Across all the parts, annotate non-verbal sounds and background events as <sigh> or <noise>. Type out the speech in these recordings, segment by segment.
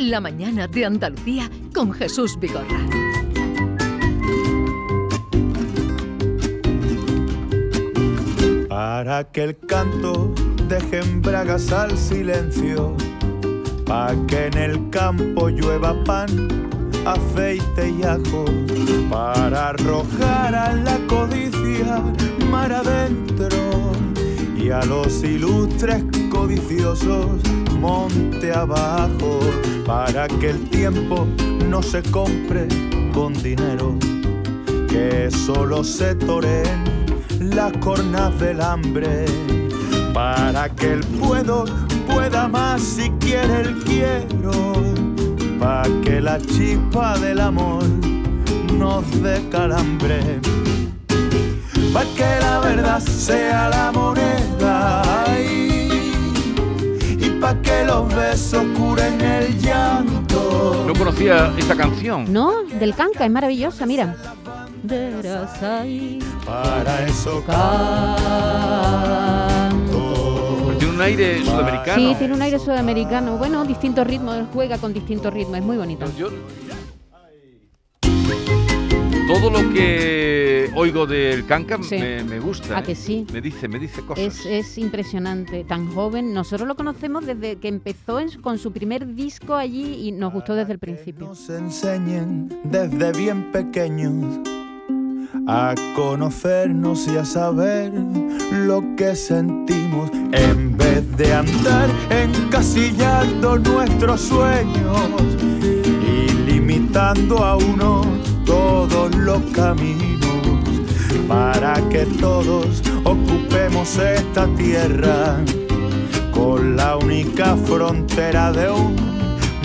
La mañana de Andalucía con Jesús Vigorra. Para que el canto deje en bragas al silencio, para que en el campo llueva pan, aceite y ajo, para arrojar a la codicia mar adentro y a los ilustres codiciosos monte abajo, para que el tiempo no se compre con dinero, que solo se toren las cornas del hambre, para que el puedo pueda más si quiere el quiero, para que la chispa del amor nos dé calambre, para que la verdad sea la moneda para que los besos curen el llanto. No conocía esta canción. No, del canca, es maravillosa, mira. Verás ahí Para eso Pero tiene un aire sudamericano. Sí, tiene un aire sudamericano. Bueno, distintos ritmos, juega con distintos ritmos, es muy bonito. Yo- Todo lo que oigo del canca Sí. me, me gusta. ¿A ¿eh? que sí? Me dice, me dice cosas. Es, es impresionante, tan joven. Nosotros lo conocemos desde que empezó en con su primer disco allí y nos gustó desde el principio. Nos enseñen desde bien pequeños a conocernos y a saber lo que sentimos en vez de andar encasillando nuestros sueños y limitando a uno todos los caminos para que todos ocupemos esta tierra con la única frontera de un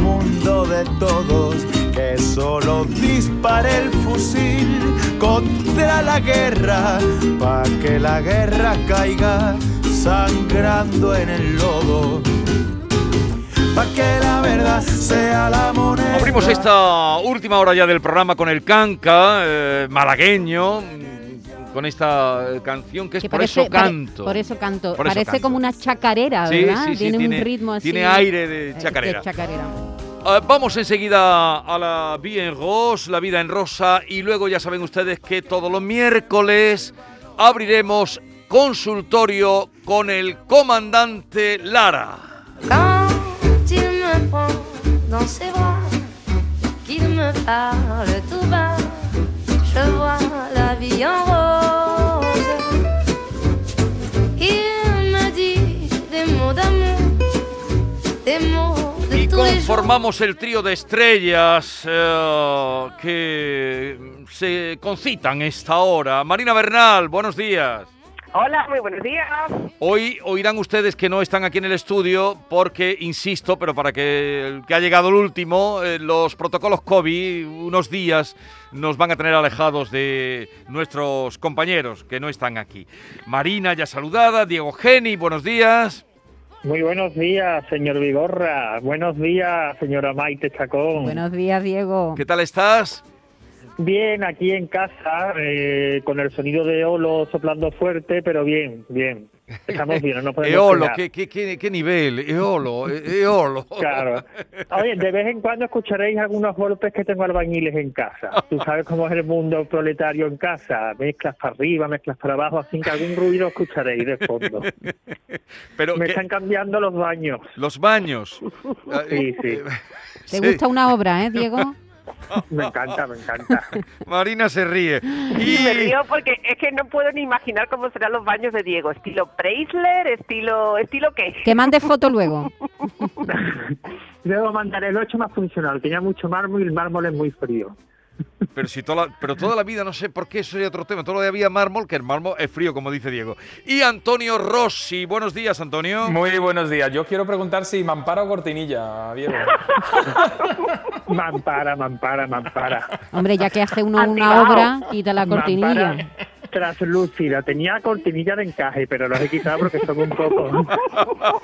mundo de todos que solo dispare el fusil contra la guerra para que la guerra caiga sangrando en el lodo. Para que sea la moneda Abrimos esta última hora ya del programa con el canca eh, malagueño, mm, con esta eh, canción que es Que Por parece- eso pare- canto. por eso canto. Por eso Parece canto. como una chacarera, Sí, ¿verdad? sí, sí, tiene, tiene- un ritmo así. tiene aire de eh, chacarera. chacarera. Vamos enseguida a la Vie en Rose, la vida en rosa, y luego ya saben ustedes que todos los miércoles abriremos consultorio con el comandante Lara. Quand il me prend dans ses bras, qu'il me parle tout bas, je vois la vie en rose. Il me dit des mots d'amour, des mots de Y conformamos el trío de estrellas eh, que se concitan esta hora. Marina Bernal, buenos días. Hola, muy buenos días. Hoy oirán ustedes que no están aquí en el estudio porque, insisto, pero para que el que ha llegado el último, eh, los protocolos COVID unos días nos van a tener alejados de nuestros compañeros que no están aquí. Marina ya saludada, Diego Geni, buenos días. Muy buenos días, señor Vigorra. Buenos días, señora Maite Chacón. Buenos días, Diego. ¿Qué tal estás? Bien, aquí en casa, eh, con el sonido de Olo soplando fuerte, pero bien, bien. Estamos bien, no <laughs> podemos Eolo. ¿qué, qué, qué, qué nivel? Eolo, e- Eolo. <laughs> Claro. Oye, de vez en cuando escucharéis algunos golpes que tengo albañiles en casa. Tú sabes cómo es el mundo proletario en casa. Mezclas para arriba, mezclas para abajo, así que algún ruido escucharéis de fondo. <laughs> Pero Me ¿qué- están cambiando los baños. los baños. Sí, sí. ¿Te Sí. gusta una obra, eh, Diego? Me encanta, me encanta. <laughs> Marina se ríe. Y me Y río porque es que no puedo ni imaginar cómo serán los baños de Diego. ¿Estilo Preisler? ¿Estilo estilo qué? Que mande foto luego. <laughs> Luego mandaré el 8 más funcional. Tenía mucho mármol y el mármol es muy frío. Pero si toda la, pero toda la vida, no sé por qué, eso sería otro tema. Todo lo de había mármol, que el mármol es frío, como dice Diego. Y Antonio Rossi. Buenos días, Antonio. Muy buenos días. Yo quiero preguntar si mampara o cortinilla, Diego. Mampara, mampara, mampara. Hombre, ya que hace uno una obra, quita la cortinilla. Mampara Translúcida. Tenía cortinilla de encaje, pero los he quitado porque son un poco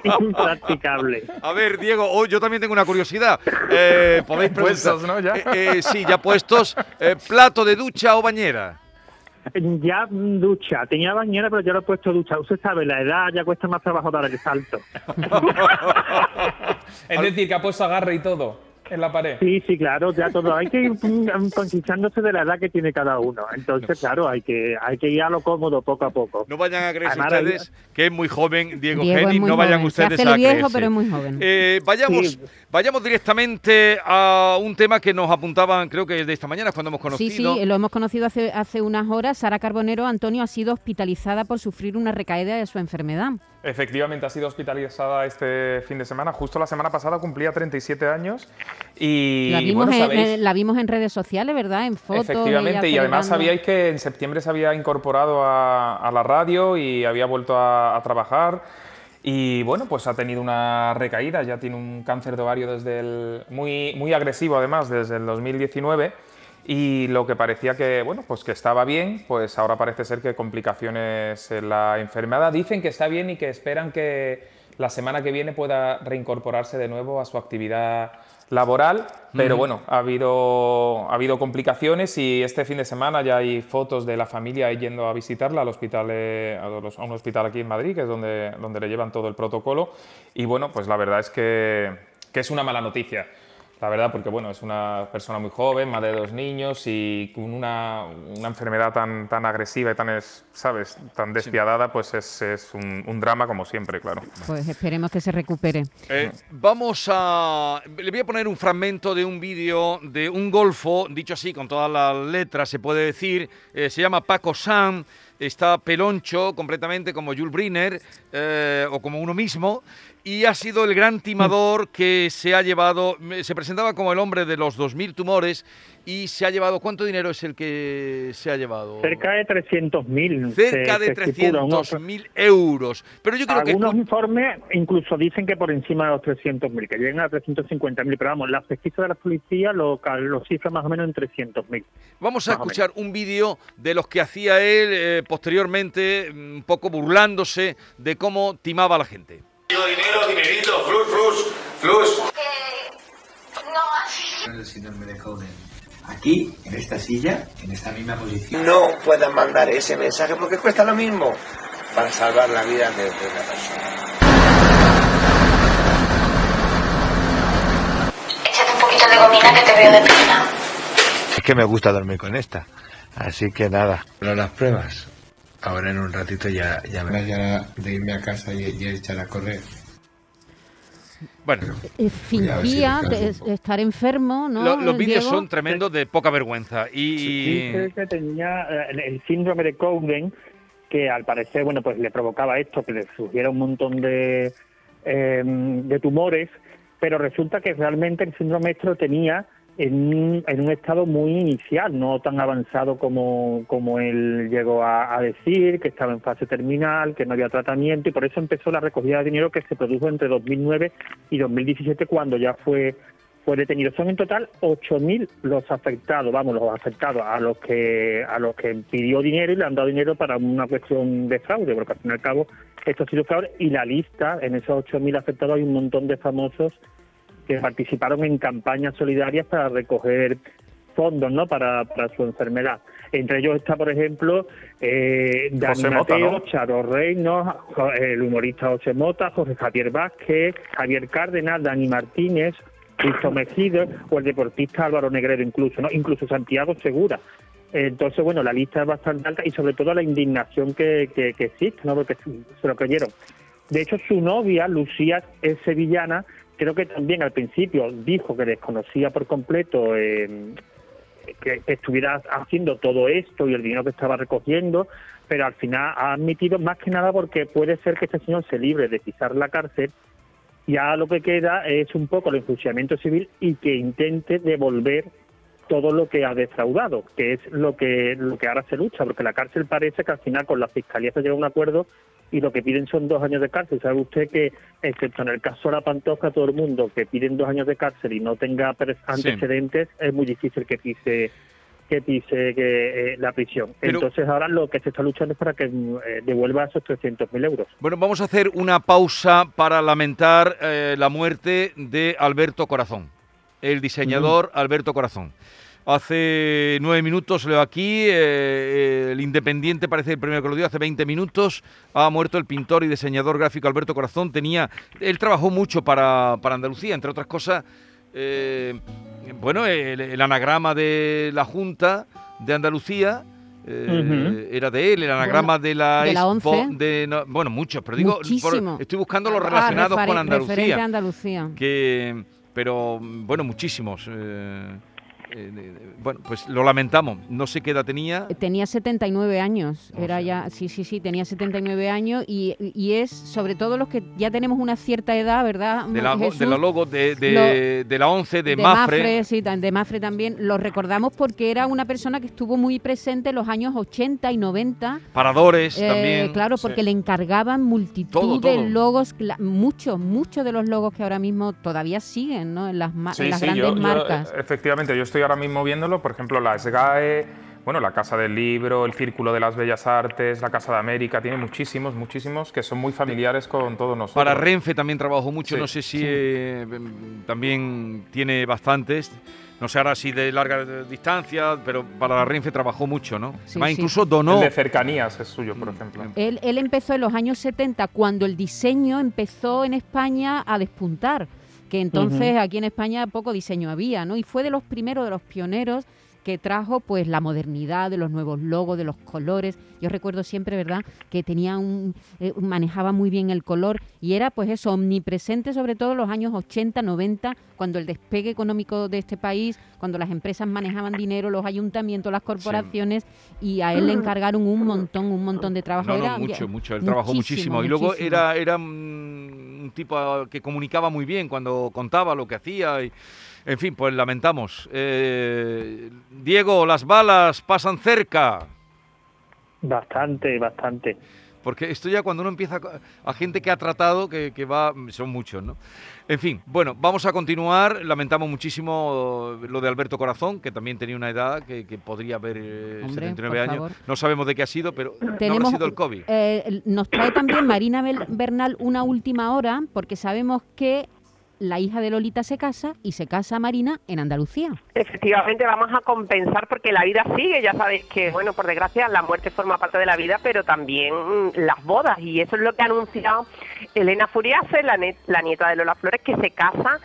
<laughs> impracticables. A ver, Diego, hoy yo también tengo una curiosidad. Eh, <laughs> Podéis preguntar. Puestos, ¿no? Ya. Eh, eh, sí, ya puestos. Eh, ¿Plato de ducha o bañera? Ya mm, ducha. Tenía bañera, pero ya lo he puesto ducha. Usted sabe, la edad ya cuesta más trabajo dar el salto. <laughs> Es decir, que ha puesto agarre y todo. En la pared. Sí, sí, claro, ya todo. Hay que ir conquistándose de la edad que tiene cada uno. Entonces, claro, hay que hay que ir a lo cómodo poco a poco. No vayan a creerse Además, ustedes que es muy joven Diego, Diego Geni, no vayan joven. Se ustedes hace el a viejo, creerse. pero es muy joven. Eh, vayamos, Sí. vayamos directamente a un tema que nos apuntaban, creo que de esta mañana, cuando hemos Sí, conocido. sí, lo hemos conocido hace, hace unas horas. Sara Carbonero Antonio ha sido hospitalizada por sufrir una recaída de su enfermedad. Efectivamente, ha sido hospitalizada este fin de semana. Justo la semana pasada cumplía 37 años. Y la, vimos bueno, en, sabéis- en- la vimos en redes sociales, ¿verdad? En fotos. Efectivamente, y además sabíais que en septiembre se había incorporado a, a la radio y había vuelto a, a trabajar. Y bueno, pues ha tenido una recaída, ya tiene un cáncer de ovario desde el, muy, muy agresivo además, desde el 2019. Y lo que parecía que, bueno, pues que estaba bien, pues ahora parece ser que complicaciones en la enfermedad. Dicen que está bien y que esperan que la semana que viene pueda reincorporarse de nuevo a su actividad laboral, pero bueno, ha habido, ha habido complicaciones y este fin de semana ya hay fotos de la familia yendo a visitarla al hospital, eh, a, los- a un hospital aquí en Madrid, que es donde, donde le llevan todo el protocolo. Y bueno, pues la verdad es que, que es una mala noticia. La verdad, porque bueno, es una persona muy joven, madre de dos niños y con una, una enfermedad tan, tan agresiva y tan, es- ¿sabes?, tan despiadada, pues es, es un, un drama como siempre, claro. Pues esperemos que se recupere. Eh, vamos a. Le voy a poner un fragmento de un vídeo de un golfo, dicho así, con todas las letras, se puede decir. eh, se llama Paco Sam, está peloncho completamente como Jules Briner eh, o como uno mismo. Y ha sido el gran timador que se ha llevado. Se presentaba como el hombre de los 2.000 tumores y se ha llevado. ¿Cuánto dinero es el que se ha llevado? Cerca de 300.000. Cerca se- de se estipula, unos- 300.000 euros. Pero yo creo que. Algunos informes incluso dicen que por encima de los 300.000, que llegan a 350.000, pero vamos, las pesquisas de la policía lo, lo cifran más o menos en 300.000. Vamos a escuchar un vídeo de los que hacía él eh, posteriormente, mm, un poco burlándose de cómo timaba a la gente. Dinero, dinerito, flus, flus, flus. el síndrome de Coden. Aquí, en esta silla, en esta misma posición. No puedan mandar ese mensaje porque cuesta lo mismo para salvar la vida de, de una persona. Échate un poquito de gomina que te veo de pena. Es que me gusta dormir con esta. Así que nada. Pero las pruebas. Ahora en un ratito ya, ya me ya de irme a casa y, y echar a correr. Bueno, Eh, si Fingía estar enfermo, ¿no? lo- los vídeos son tremendos de poca vergüenza. Y Dice que tenía eh, el, síndrome de Cowden, que al parecer, bueno, pues le provocaba esto, que le surgiera un montón de, eh, de tumores, pero resulta que realmente el síndrome lo tenía en en un estado muy inicial, no tan avanzado como, como él llegó a, a decir, que estaba en fase terminal, que no había tratamiento, y por eso empezó la recogida de dinero que se produjo entre 2009 y 2017, cuando ya fue fue detenido. Son en total 8.000 los afectados, vamos, los afectados a los que a los que pidió dinero y le han dado dinero para una cuestión de fraude, porque al fin y al cabo esto ha sido fraude y la lista, en esos 8.000 afectados hay un montón de famosos que participaron en campañas solidarias para recoger fondos, ¿no? Para, para su enfermedad. Entre ellos está, por ejemplo, eh, Dani Mateo, ¿no? Charo Jo- el humorista José Mota, Jorge Javier Vázquez, Javier Cárdenas, Dani Martínez, Cristo Mejido o el deportista Álvaro Negrero incluso, ¿no? Incluso Santiago Segura. Entonces, bueno, la lista es bastante alta y sobre todo la indignación que, que, que existe, ¿no? Porque se lo creyeron. De hecho, su novia, Lucía, es sevillana, creo que también al principio dijo que desconocía por completo eh, que, estuviera haciendo todo esto y el dinero que estaba recogiendo, pero al final ha admitido más que nada porque puede ser que este señor se libre de pisar la cárcel ya lo que queda es un poco el enjuiciamiento civil y que intente devolver todo lo que ha defraudado, que es lo que lo que ahora se lucha, porque la cárcel parece que al final con la fiscalía se llega a un acuerdo y lo que piden son dos años de cárcel. ¿Sabe usted que, excepto en el caso de la Pantoja, todo el mundo que piden dos años de cárcel y no tenga antecedentes, es muy difícil que pise que pise que, eh, la prisión. Pero- Entonces ahora lo que se está luchando es para que eh, devuelva esos 300.000 euros. bueno, vamos a hacer una pausa para lamentar eh, la muerte de Alberto Corazón, el diseñador Alberto Corazón. Hace nueve minutos leo aquí, eh, el Independiente parece el primero que lo dio, hace 20 minutos ha muerto el pintor y diseñador gráfico Alberto Corazón. Tenía, él trabajó mucho para, para Andalucía, entre otras cosas, eh, bueno, el, el anagrama de la Junta de Andalucía. eh, Era de él, el anagrama de la de la Expo, 11. de no- bueno, muchos, pero digo, por- estoy buscando los Ah, relacionados con Andalucía. Andalucía. Que, pero bueno, muchísimos. eh, eh, bueno, pues lo lamentamos. No sé qué edad tenía. Tenía 79 años, era ya, sí, sí, sí, tenía 79 años y, y es sobre todo los que ya tenemos una cierta edad, ¿verdad? De la, Jesús? de la logo de, de, de la 11, de, de Mafre. sí, de Mafre también. Lo recordamos porque era una persona que estuvo muy presente en los años 80 y 90. Paradores Eh, también. Claro, porque le encargaban multitud Todo, de todo. logos, muchos, muchos de los logos que ahora mismo todavía siguen, ¿no? En las, ma- Sí, en las sí, grandes yo- yo, marcas. eh, efectivamente, yo estoy ahora mismo viéndolo, por ejemplo, la SGAE, bueno, la Casa del Libro, el Círculo de las Bellas Artes, la Casa de América, tiene muchísimos, muchísimos que son muy familiares con todos nosotros. Para Renfe también trabajó mucho, Sí, no sé si sí. eh, también tiene bastantes. No sé ahora si de larga distancia, pero para la Renfe trabajó mucho, ¿no? Sí, sí. incluso donó. El de cercanías es suyo, por ejemplo. Él, él empezó en los años 70 cuando el diseño empezó en España a despuntar, que entonces aquí en España poco diseño había, ¿no? Y fue de los primeros, de los pioneros que trajo pues la modernidad de los nuevos logos, de los colores. Yo recuerdo siempre, ¿verdad?, que tenía un eh, manejaba muy bien el color y era pues eso omnipresente sobre todo en los años 80, 90, cuando el despegue económico de este país, cuando las empresas manejaban dinero, los ayuntamientos, las corporaciones y a él le encargaron un montón, un montón de trabajo. No, no, Era- mucho, mucho. Él trabajó muchísimo. Y luego muchísimo. era, era mm, un tipo que comunicaba muy bien cuando contaba lo que hacía. Y, en fin, pues lamentamos. Eh, Diego, las balas pasan cerca. Bastante, bastante. Porque esto ya cuando uno empieza a- a gente que ha tratado, que, que va, son muchos, ¿no? En fin, bueno, vamos a continuar. Lamentamos muchísimo lo de Alberto Corazón, que también tenía una edad que, que podría haber eh, Hombre, 79 por años. favor. No sabemos de qué ha sido, pero no Tenemos, sido el COVID. eh, nos trae también Marina Bel- Bernal una última hora, porque sabemos que la hija de Lolita se casa y se casa Marina en Andalucía. Efectivamente, vamos a compensar porque la vida sigue. Ya sabéis que, bueno, por desgracia, la muerte forma parte de la vida, pero también mm, las bodas. Y eso es lo que ha anunciado Elena Furiase, la, la nieta de Lola Flores, que se casa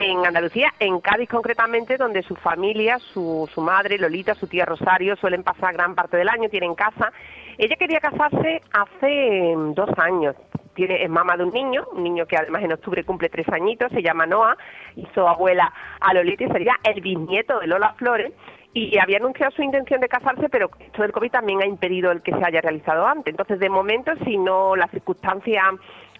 en Andalucía, en Cádiz concretamente, donde su familia, su, su madre, Lolita, su tía Rosario, suelen pasar gran parte del año, tienen casa. Ella quería casarse hace mm, dos años. Tiene, es mamá de un niño, un niño que además en octubre cumple tres añitos, se llama Noah, hizo abuela a Lolita y sería el bisnieto de Lola Flores y había anunciado su intención de casarse, pero esto del COVID también ha impedido el que se haya realizado antes. Entonces, de momento, si no las circunstancias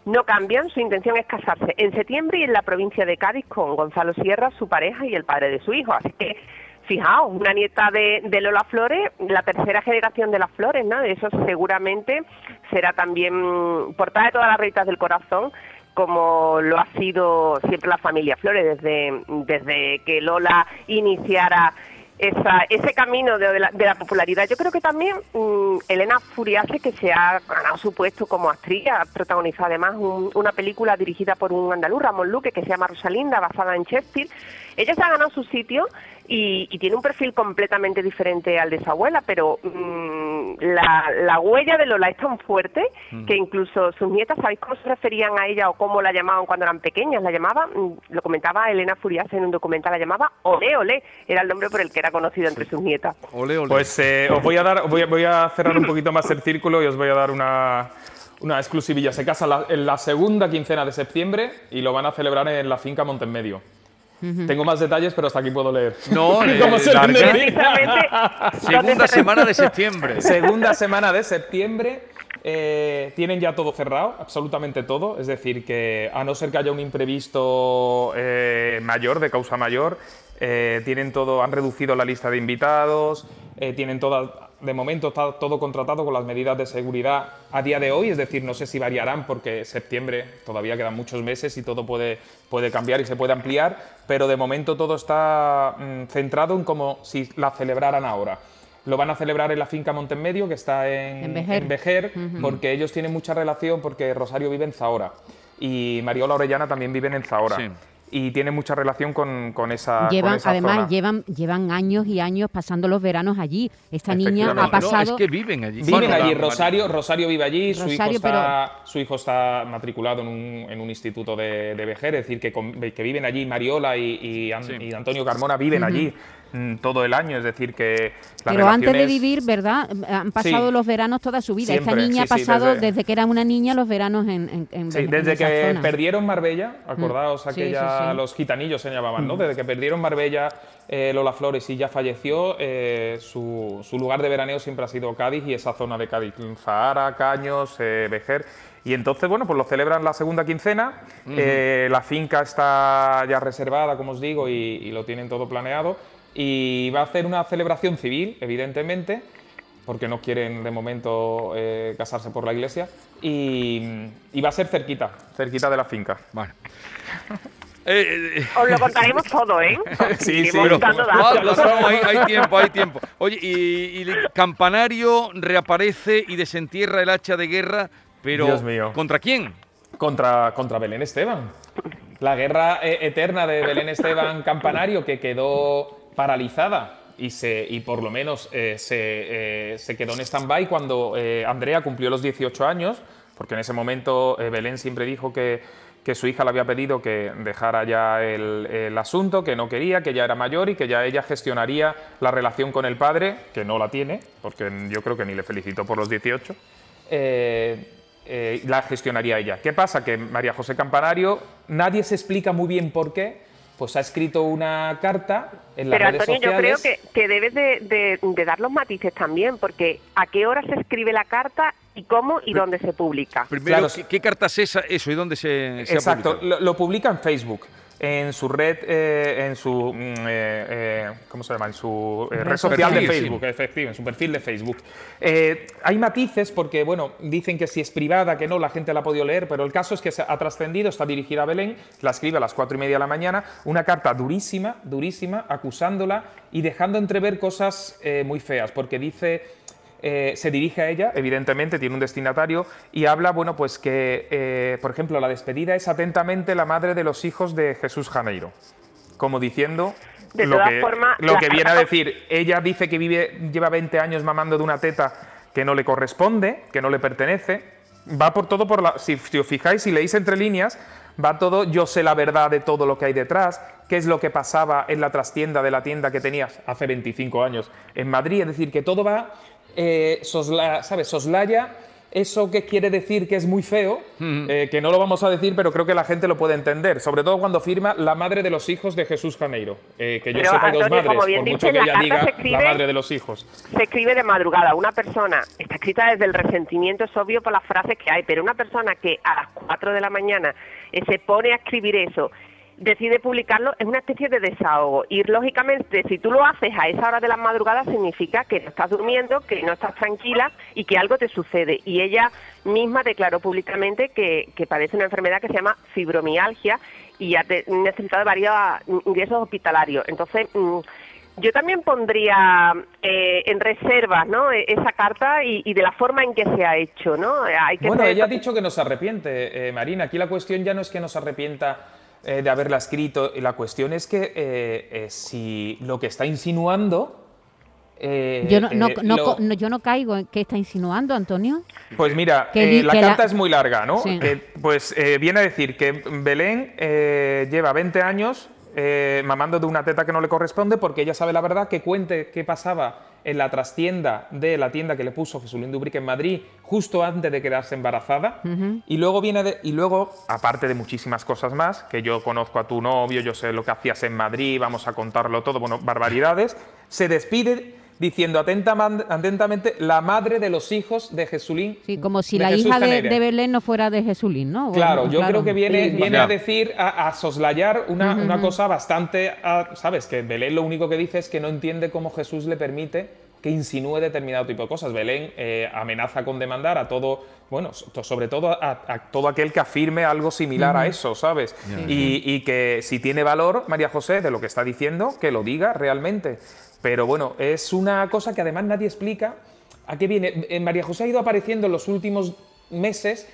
no cambian, su intención es casarse en septiembre y en la provincia de Cádiz con Gonzalo Sierra, su pareja y el padre de su hijo. Así que, fijaos, una nieta de, de Lola Flores, la tercera generación de las Flores, ¿no? Eso seguramente será también portada de todas las revistas del corazón como lo ha sido siempre la familia Flores desde, desde que Lola iniciara esa, ese camino de, de la, de la popularidad. Yo creo que también mm, Elena Furiase, que se ha ganado su puesto como actriz, ha protagonizado además un- una película dirigida por un andaluz, Ramón Luque, que se llama Rosalinda, basada en Shakespeare. Ella se ha ganado su sitio y, y tiene un perfil completamente diferente al de su abuela, pero mm, la, la huella de Lola es tan fuerte que incluso sus nietas, ¿sabéis cómo se referían a ella o cómo la llamaban cuando eran pequeñas? La llamaban, mm, lo comentaba Elena Furiase en un documental, la llamaba Ole Ole, era el nombre por el que era conocido entre sus nietas. Ole, ole. Pues eh, os voy a dar, voy a, voy a cerrar un poquito más el círculo y os voy a dar una, una exclusivilla. Se casa la- en la segunda quincena de septiembre y lo van a celebrar en la finca Montemedio. Tengo más detalles, pero hasta aquí puedo leer. No, <laughs> eh, ¿Cómo se? Segunda semana de septiembre. Segunda semana de septiembre. Eh, tienen ya todo cerrado, absolutamente todo. Es decir, que a no ser que haya un imprevisto eh, mayor, de causa mayor, eh, tienen todo, han reducido la lista de invitados, eh, tienen toda, de momento está todo contratado con las medidas de seguridad a día de hoy. Es decir, no sé si variarán porque septiembre todavía quedan muchos meses y todo puede, puede cambiar y se puede ampliar, pero de momento todo está mm, centrado en como si la celebraran ahora. Lo van a celebrar en la finca Montemedio, que está en, En Vejer. en Vejer, Ujú. porque ellos tienen mucha relación, porque Rosario vive en Zahora y Mariola Orellana también viven en Zahora. Sí. y tiene mucha relación con, con esa, con Llevan, esa además, zona. llevan, llevan años y años pasando los veranos allí. Esta niña ha No, no, pasado. es que viven allí. Viven Bueno, allí, Rosario, Rosario vive allí, su, hijo Rosario, está, su hijo está matriculado en un, en un instituto de, de Vejer, es decir, que, con- que viven allí, Mariola y, y Sí. y Antonio Carmona viven Ujú. allí mm, todo el año, es decir, que las Pero antes de vivir, ¿verdad? Han pasado Sí. los veranos toda su vida. Esta Siempre, niña sí, ha pasado desde- desde... que era una niña los veranos en, en, en Sí, en desde esa que zona. perdieron Marbella, acordaos Mm. Aquella, los gitanillos se llamaban, ¿no? Desde que perdieron Marbella, eh, Lola Flores y ya falleció, eh, su, su lugar de veraneo siempre ha sido Cádiz y esa zona de Cádiz, Zahara, Caños, eh, Vejer. Y entonces, bueno, pues lo celebran la segunda quincena, eh, la finca está ya reservada, como os digo, y, y lo tienen todo planeado. Y va a hacer una celebración civil, evidentemente, porque no quieren de momento eh, casarse por la iglesia. Y, y va a ser cerquita, cerquita de la finca. Bueno. <laughs> Eh, eh, Os lo contaremos todo, ¿eh? <laughs> Sí, sí, pero- Ah, no, hay, hay tiempo, hay tiempo. Oye, y, y el campanario reaparece y desentierra el hacha de guerra, pero Dios mío. ¿contra quién? Contra, contra Belén Esteban. La guerra eterna de Belén Esteban Campanario que quedó paralizada y, se, y por lo menos eh, se, eh, se quedó en stand-by cuando eh, Andrea cumplió los 18 años, porque en ese momento Belén siempre dijo que, que su hija le había pedido que dejara ya el, el asunto, que no quería, que ya era mayor y que ya ella gestionaría la relación con el padre, que no la tiene, porque yo creo que ni le felicitó por los 18. eh, eh, la gestionaría ella. ¿Qué pasa? Que María José Campanario, nadie se explica muy bien por qué, pues ha escrito una carta en las Pero redes Antonio, yo creo que, que debes de, de- de dar los matices también, porque a qué hora se escribe la carta y cómo y dónde se publica. Primero, Claro, ¿qué, qué carta es esa, eso y dónde se, se Exacto, lo publica en Facebook, en su red, eh, en su, mm, eh, eh, ¿cómo se llama? En su red social de. Facebook, efectivo, en su perfil de Facebook. Hay matices porque, bueno, dicen que si es privada, que no, la gente la ha podido leer, pero el caso es que se ha trascendido, está dirigida a Belén, la escribe a las cuatro y media de la mañana, una carta durísima, durísima, acusándola y dejando entrever cosas muy feas, porque dice eh, se dirige a ella, evidentemente, tiene un destinatario, y habla, bueno, pues que, eh, por ejemplo, la despedida es atentamente la madre de los hijos de Jesús Janeiro, como diciendo De lo, todas que, formas, lo que <laughs> viene a decir, ella dice que vive, lleva 20 años mamando de una teta que no le corresponde, que no le pertenece, va por todo por la... Si, si os fijáis, si leéis entre líneas, va todo, yo sé la verdad de todo lo que hay detrás, qué es lo que pasaba en la trastienda de la tienda que tenías hace 25 años en Madrid, es decir, que todo va, eh, sosla- ¿sabes? Soslaya eso que quiere decir que es muy feo, eh, que no lo vamos a decir, pero creo que la gente lo puede entender, sobre todo cuando firma la madre de los hijos de Jesús Janeiro, eh, que yo Pero, sepa hay dos Antonio, madres, como bien por mucho dices, que la ella carta diga se la escribe- madre de los hijos. se escribe de madrugada. Una persona, está escrita desde el resentimiento, es obvio por las frases que hay, pero una persona que a las 4 de la mañana eh, se pone a escribir eso, decide publicarlo, es una especie de desahogo. Y lógicamente, si tú lo haces a esa hora de la madrugada, significa que no estás durmiendo, que no estás tranquila y que algo te sucede. Y ella misma declaró públicamente que, que padece una enfermedad que se llama fibromialgia y ha necesitado varios ingresos hospitalarios. Entonces, mm, yo también pondría eh, en reserva ¿no? E- esa carta y, y de la forma en que se ha hecho. ¿no? Hay que Bueno, ser- ella ha dicho que no se arrepiente, eh, Marina. Aquí la cuestión ya no es que no se arrepienta eh, de haberla escrito, la cuestión es que eh, eh, si lo que está insinuando... Yo no, no, no lo- co- no- yo no caigo en qué está insinuando, Antonio. Pues mira, la carta la- es muy larga, ¿no? Sí. Pues viene a decir que Belén lleva 20 años mamando de una teta que no le corresponde porque ella sabe la verdad, que cuente qué pasaba en la trastienda de la tienda que le puso Jesulín Dubrique en Madrid justo antes de quedarse embarazada. Y luego viene de- y luego, aparte de muchísimas cosas más, que yo conozco a tu novio, yo sé lo que hacías en Madrid, vamos a contarlo todo, bueno, barbaridades, se despide diciendo atentamente la madre de los hijos de Jesulín. Sí, como si la Jesús hija de, Belén no fuera de Jesulín, ¿no? Claro, Bueno, yo creo que viene, Sí, viene a decir, a, a soslayar una, una cosa bastante, ¿sabes? Que Belén lo único que dice es que no entiende cómo Jesús le permite que insinúe determinado tipo de cosas. Belén eh, amenaza con demandar a todo, bueno, so- sobre todo a, a todo aquel que afirme algo similar a eso, ¿sabes? Y, y que si tiene valor, María José, de lo que está diciendo, que lo diga realmente. Pero bueno, es una cosa que además nadie explica a qué viene. Eh, María José ha ido apareciendo en los últimos meses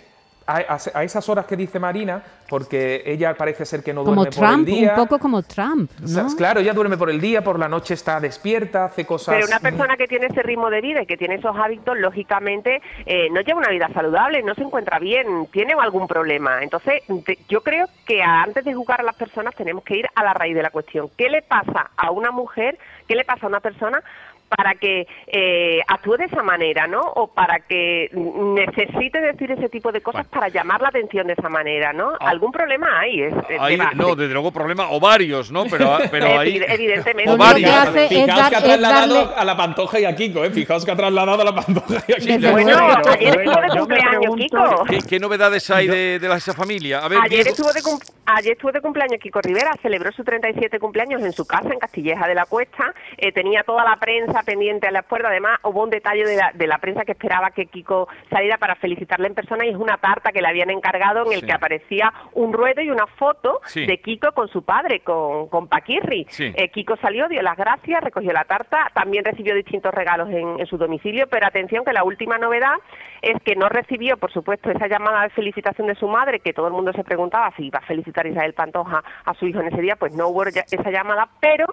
a, a- a esas horas que dice Marina, porque ella parece ser que no Como duerme por el Trump, día. un poco como Trump, O sea, ¿no? Claro, ella duerme por el día, por la noche está despierta, hace cosas. Pero una persona que tiene ese ritmo de vida y que tiene esos hábitos, lógicamente, eh, no lleva una vida saludable, no se encuentra bien, tiene algún problema. Entonces, te- yo creo que antes de juzgar a las personas tenemos que ir a la raíz de la cuestión. ¿Qué le pasa a una mujer, qué le pasa a una persona para que eh, actúe de esa manera, ¿no? O para que necesite decir ese tipo de cosas para llamar la atención de esa manera, ¿no? Algún problema hay, es, de no, desde luego problema, o varios, ¿no? Pero, <laughs> pero ahí... Evi- evidentemente. O varios. hace Fijaos que ha trasladado darle- a la Pantoja y a Kiko, ¿eh? Fijaos que ha trasladado a la Pantoja y a Kiko. Bueno, ayer estuvo de cumpleaños, Kiko. ¿Qué, qué novedades hay de, de esa familia? A ver, Ayer Diego. estuvo, de cum- ayer estuvo de cumpleaños Kiko Rivera, celebró su 37 cumpleaños en su casa, en Castilleja de la Cuesta. Eh, tenía toda la prensa pendiente a las puertas. Además, hubo un detalle de la, de la prensa que esperaba que Kiko saliera para felicitarle en persona y es una tarta que le habían encargado en el Sí. que aparecía un ruedo y una foto Sí. de Kiko con su padre, con, con Paquirri. Sí. Eh, Kiko salió, dio las gracias, recogió la tarta, también recibió distintos regalos en, en su domicilio, pero atención que la última novedad es que no recibió, por supuesto, esa llamada de felicitación de su madre, que todo el mundo se preguntaba si iba a felicitar Isabel Pantoja a su hijo en ese día, pues no hubo ya- esa llamada, pero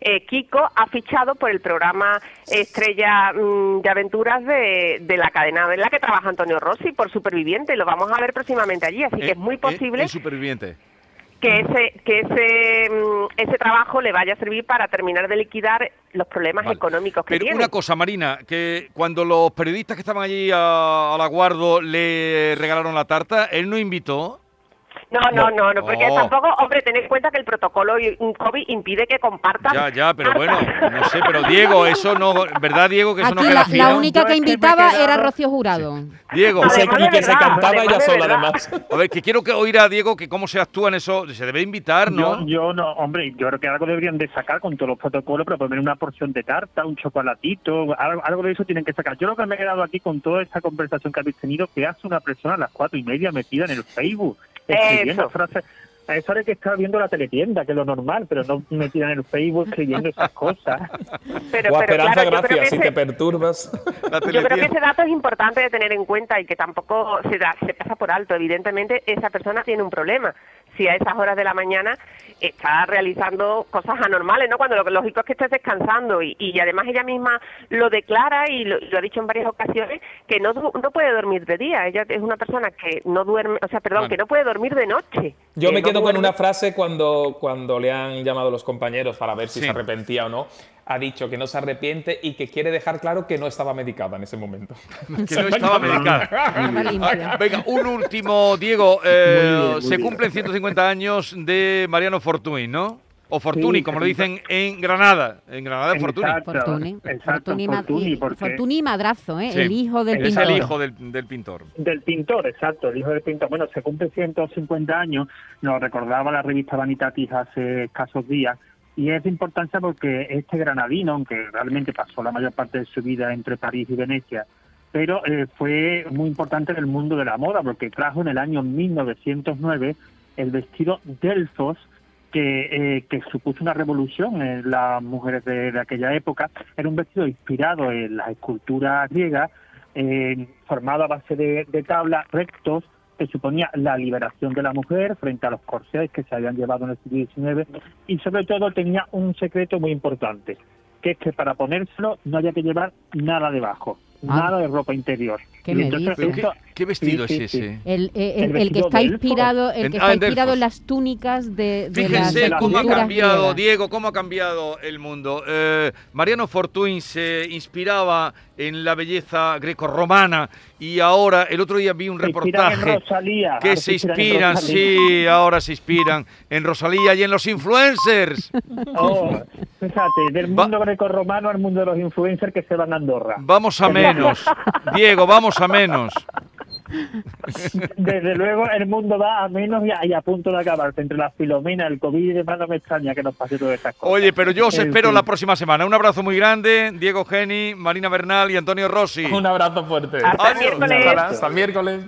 eh, Kiko ha fichado por el programa Estrella mm, de Aventuras de, de la cadena en la que trabaja Antonio Rossi, por Superviviente, lo vamos a ver próximamente allí, así Eh, que es muy eh, posible superviviente. que ese que ese mm, ese trabajo le vaya a servir para terminar de liquidar los problemas Vale. económicos que Pero tiene. una cosa, Marina, que cuando los periodistas que estaban allí a, al aguardo le regalaron la tarta, él no invitó. No, no, no, no, porque Oh. tampoco, hombre, ten en cuenta que el protocolo y- un COVID impide que compartan. Ya, ya, pero bueno, no sé, pero Diego, eso no, ¿verdad, Diego? Que eso no Aquí queda la, la única que invitaba era Rocío Jurado. Diego, se- Además y que se cantaba ella sola, además. a ver, que quiero que oír a Diego que cómo se actúa en eso. Se debe invitar, ¿no? Yo, yo no, hombre, yo creo que algo deberían de sacar con todos los protocolos, pero poner una porción de tarta, un chocolatito, algo, algo de eso tienen que sacar. Yo lo que me he quedado aquí con toda esta conversación que habéis tenido, que hace una persona a las cuatro y media metida en el Facebook, escribiendo Frases. A eso hay que estar viendo la teletienda, que es lo normal, pero no metida en el Facebook escribiendo esas <laughs> cosas. Pero, o pero Esperanza claro, yo creo Gracia, que si ese- te perturbas. La Yo creo que ese dato es importante de tener en cuenta y que tampoco se, da, se pasa por alto. Evidentemente, esa persona tiene un problema. Si a esas horas de la mañana está realizando cosas anormales, ¿no? Cuando lo lógico es que estés descansando y, y además ella misma lo declara y lo, ha dicho en varias ocasiones que no, no puede dormir de día. Ella es una persona que no duerme, o sea, perdón, Bueno. que no puede dormir de noche. Yo Que me no quedo con una frase cuando, cuando le han llamado los compañeros para ver si Sí. se arrepentía o no. Ha dicho que no se arrepiente y que quiere dejar claro que no estaba medicada en ese momento. Que no estaba medicada. Venga, un último, Diego. eh, <laughs> Muy bien, muy se bien. cumplen 150 años de Mariano Fortuny, ¿no? O Fortuny, Sí, como lo dicen en Granada. En Granada, Fortuny. Fortuny. Fortuny, Fortuny, y- porque- Fortuny Madrazo, ¿eh? Sí. el hijo del Es pintor. el hijo del, del pintor. Del pintor, exacto, el hijo del pintor. Bueno, se cumple 150 años, nos recordaba la revista Vanitatis hace escasos días, y es de importancia porque este granadino, aunque realmente pasó la mayor parte de su vida entre París y Venecia, pero eh, fue muy importante en el mundo de la moda porque trajo en el año 1909 el vestido Delfos, que, eh, que supuso una revolución en las mujeres de, aquella época. Era un vestido inspirado en las esculturas griegas, eh, formado a base de tablas rectos, que suponía la liberación de la mujer frente a los corsés que se habían llevado en el siglo XIX y sobre todo tenía un secreto muy importante, que es que para ponérselo no había que llevar nada debajo, Ah. nada de ropa interior. ¿Qué Y me entonces ¿qué, qué vestido Sí, sí, es sí. ese? El, eh, el- El el que está inspirado, el En- que ah, está en inspirado en las túnicas de, de las Fíjense cómo ha cambiado, griegas. Diego, cómo ha cambiado el mundo. Eh, Mariano Fortuny se inspiraba en la belleza grecorromana y ahora, el otro día vi un Se en reportaje Rosalía, que ahora se se inspiran en sí, ahora se inspiran en Rosalía y en los influencers. <laughs> Oh, fíjate, del Va- mundo grecorromano al mundo de los influencers que se van a Andorra. Vamos a menos, Diego, vamos a menos. <laughs> Desde luego el mundo va a menos y a, y a punto de acabarse. Entre la filomena, el COVID y demás no me extraña que nos pase todas estas cosas. Oye, pero yo os espero fin. la próxima semana. Un abrazo muy grande, Diego Geni, Marina Bernal y Antonio Rossi. Un abrazo fuerte. Hasta el Adiós. miércoles. Hasta el miércoles.